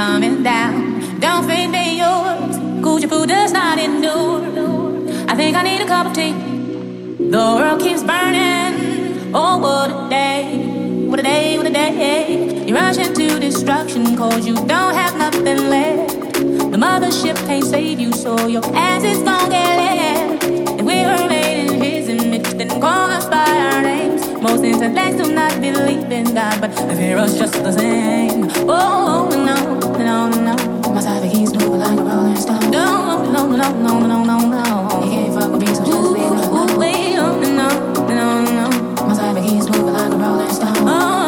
coming down. Don't think they yours. Gucci food does not endure. I think I need a cup of tea. The world keeps burning. Oh, what a day. What a day, what a day. You rush into destruction cause you don't have nothing left. The mothership can't save you, so your ass is gonna get left. And we're and call us by our names. Most intellects do not believe in God, but they fear us just the same. Oh, oh no, no, no. My side keys move like a rolling stone. No, no, no, no, no, no, no. He can't fuck with me, so just leave. No, no, no. My like a rolling stone. Oh,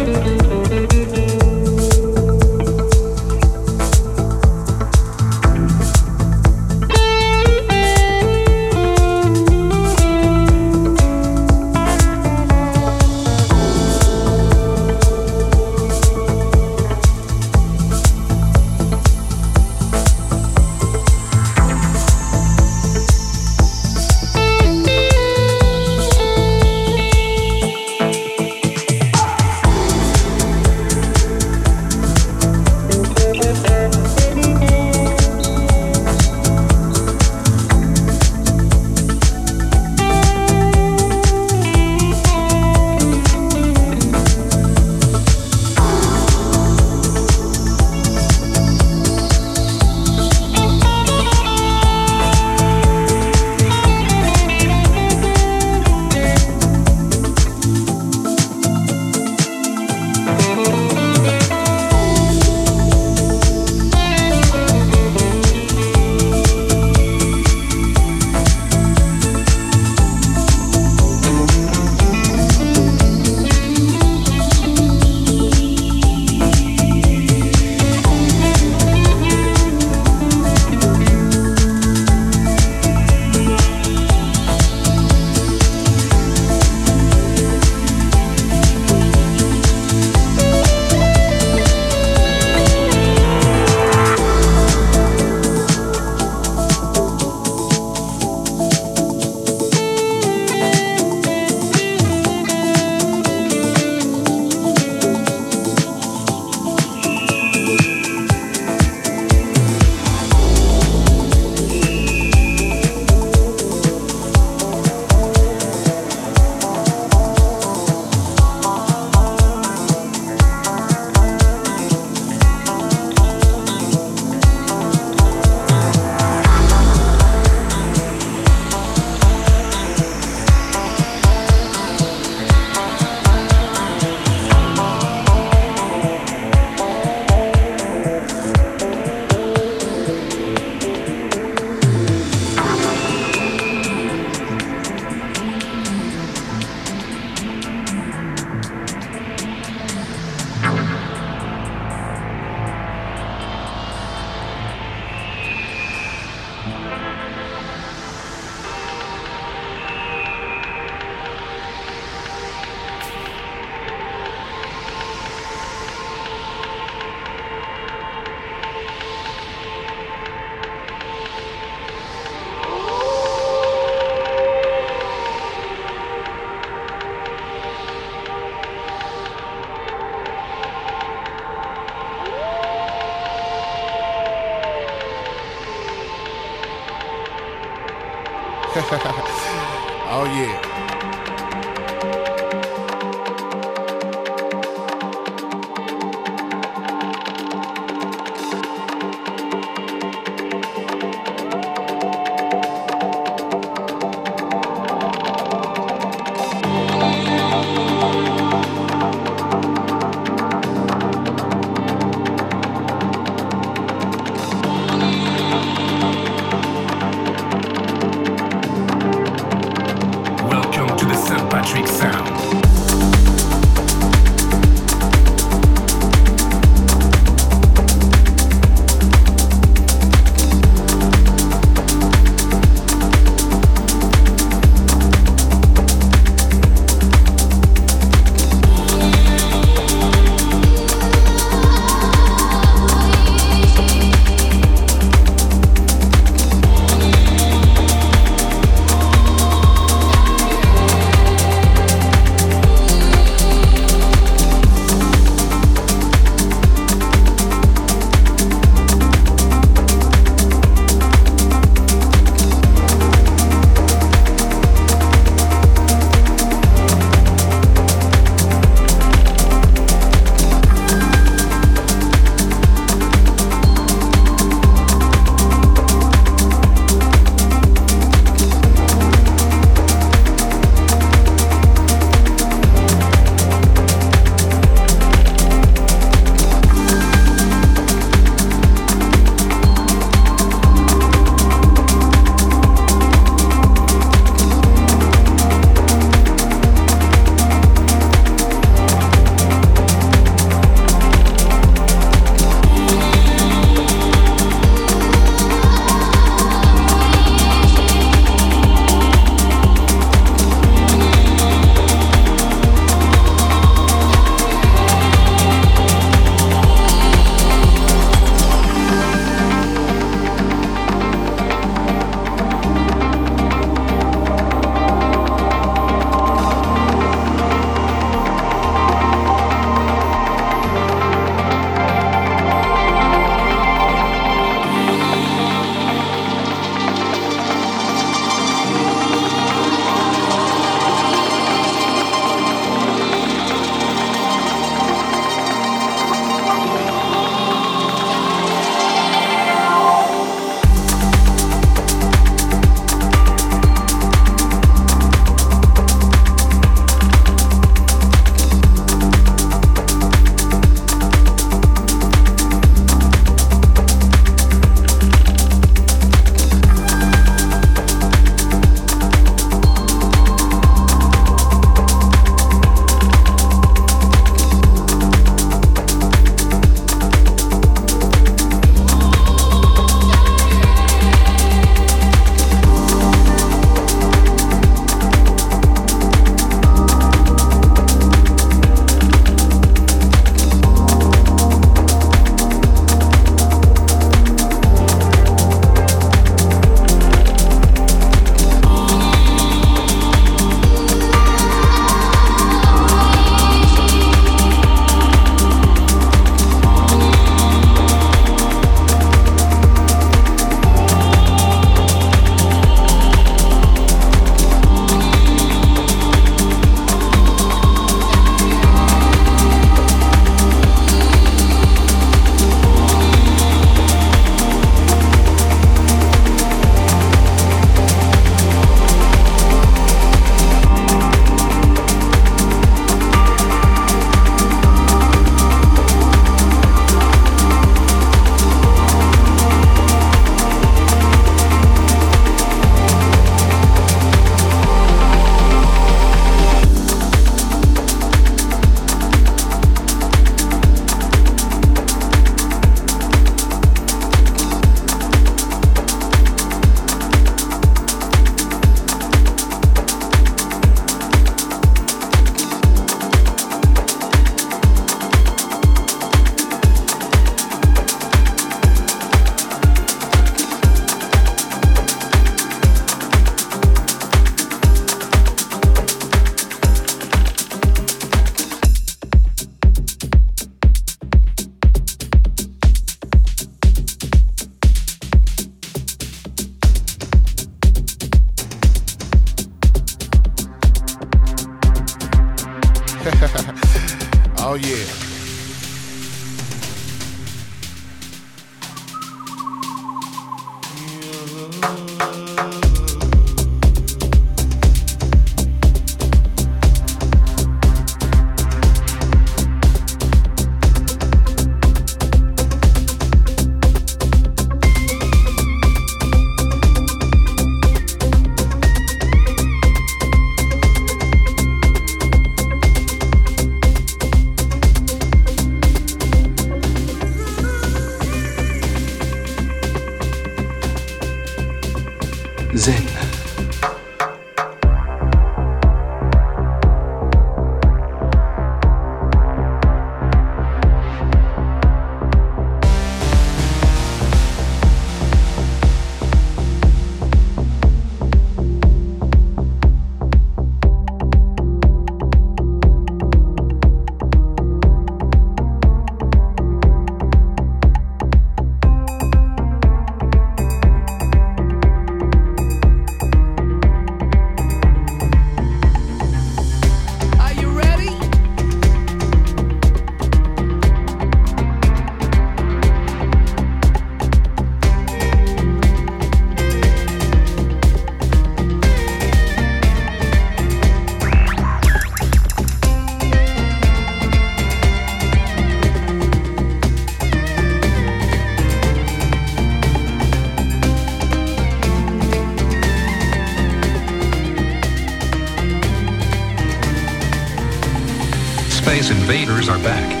are back.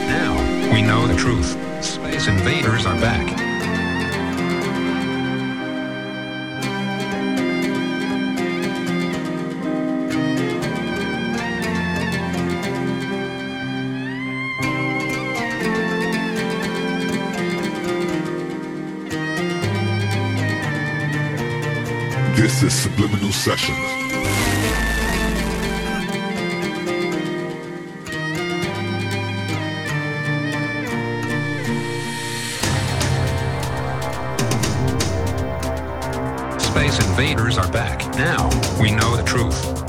Invaders are back. Now we know the truth.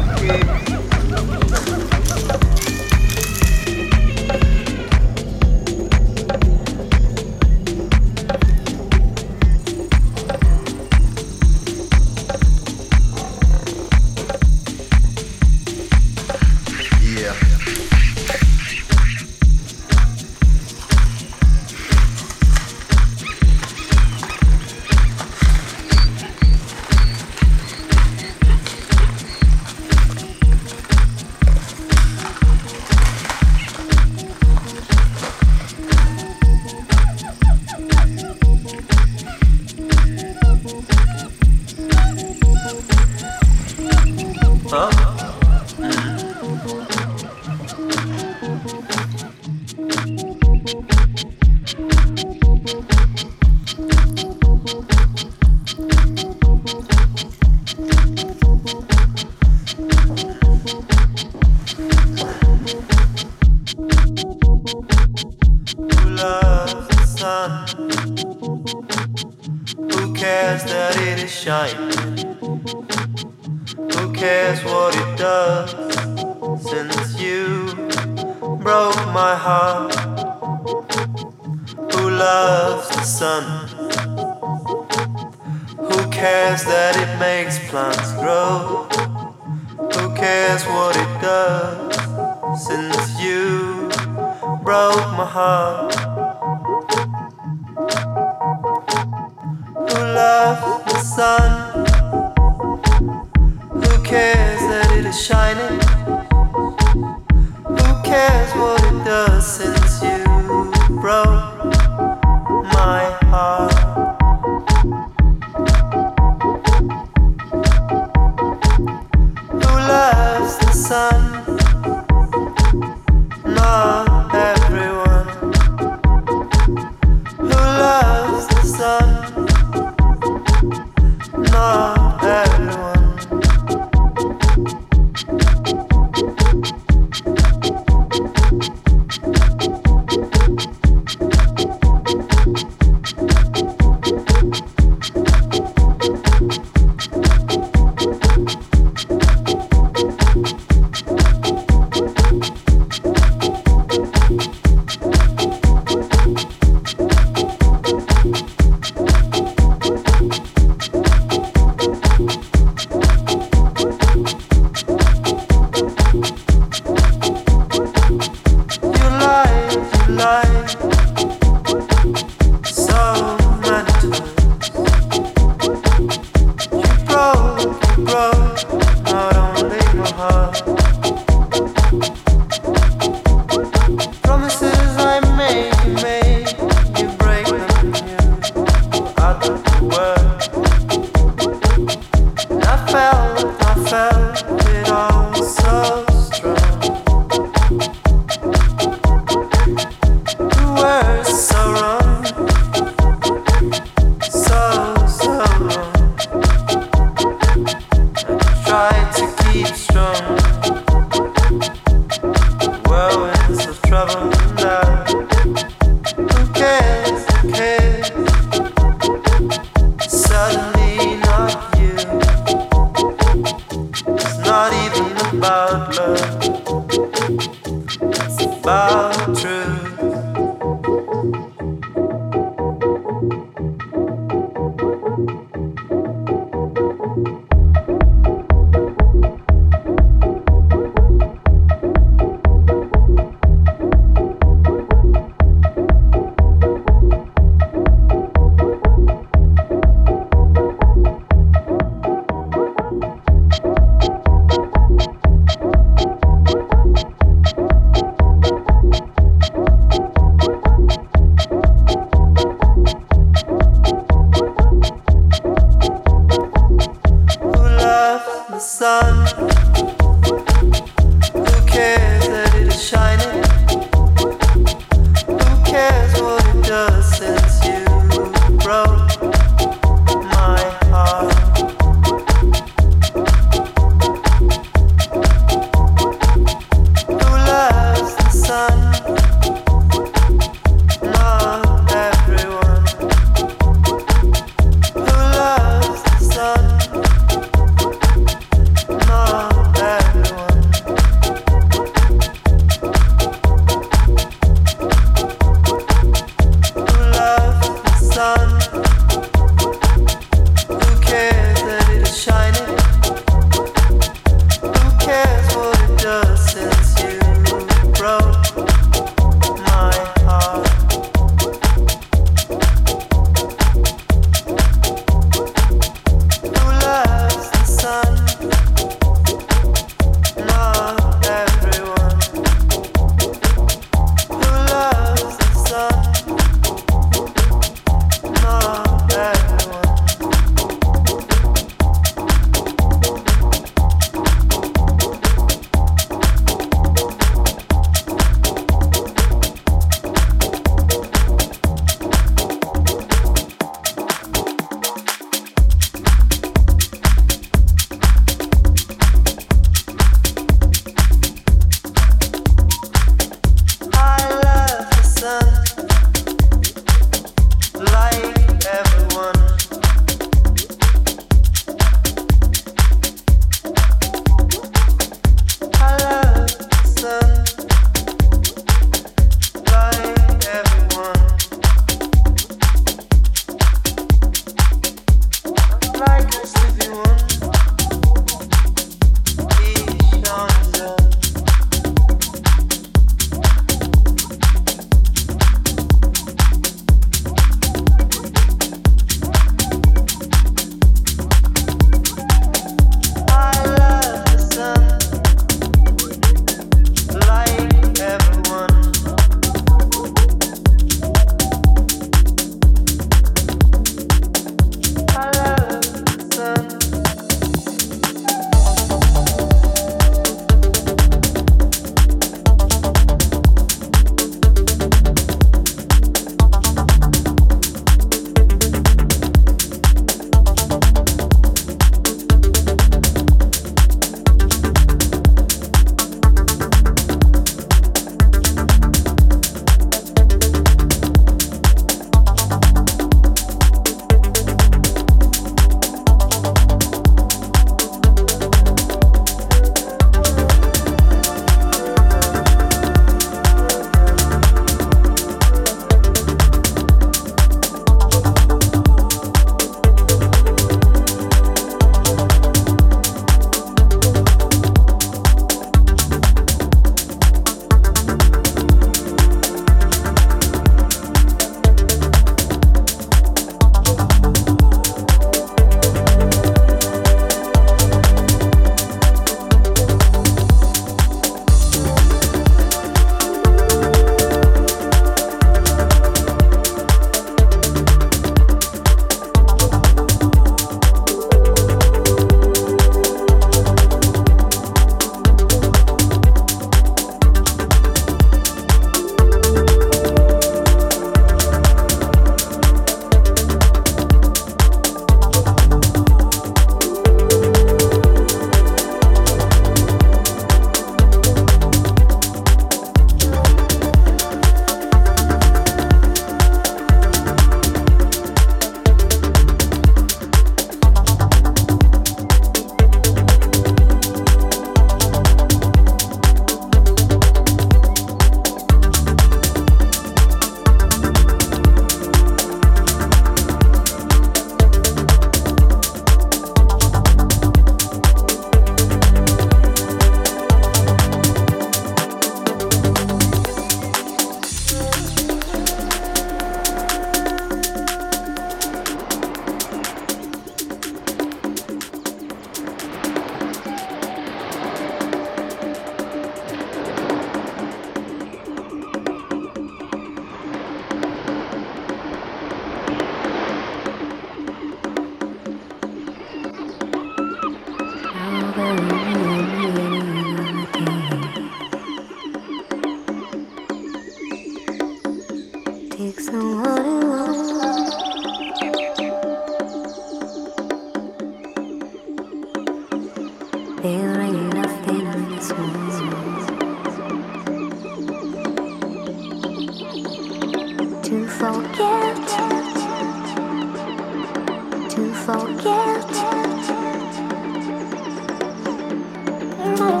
Oh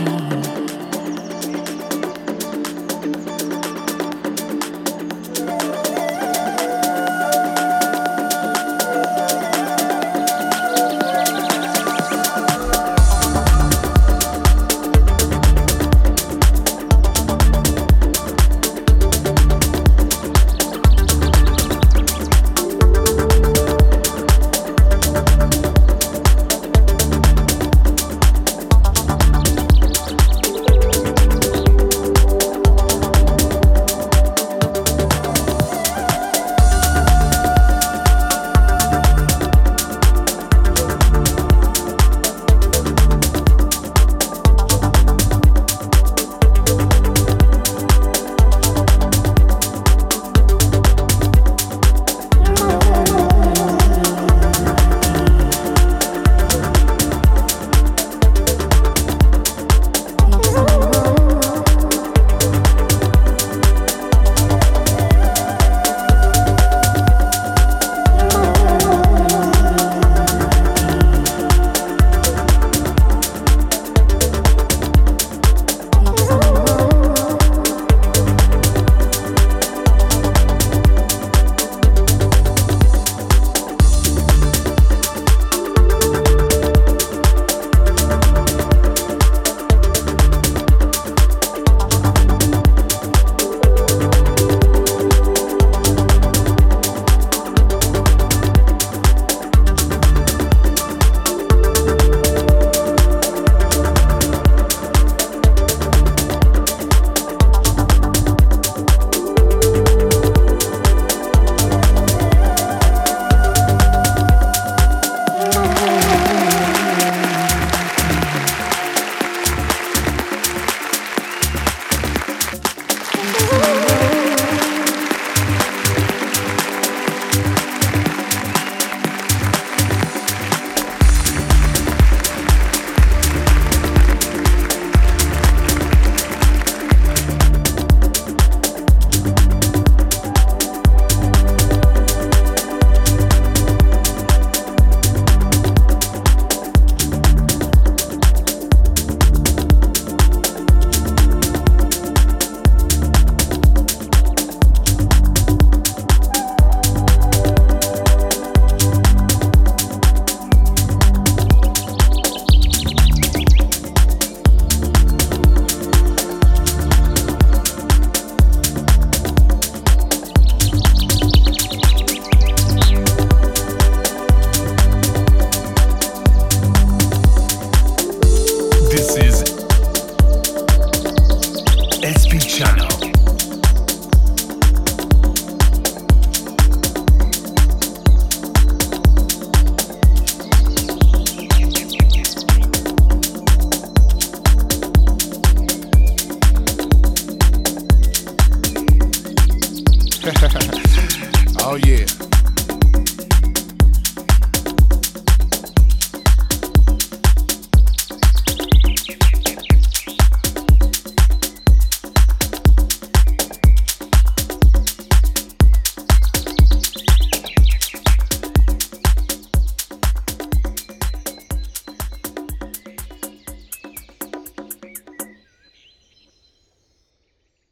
yeah.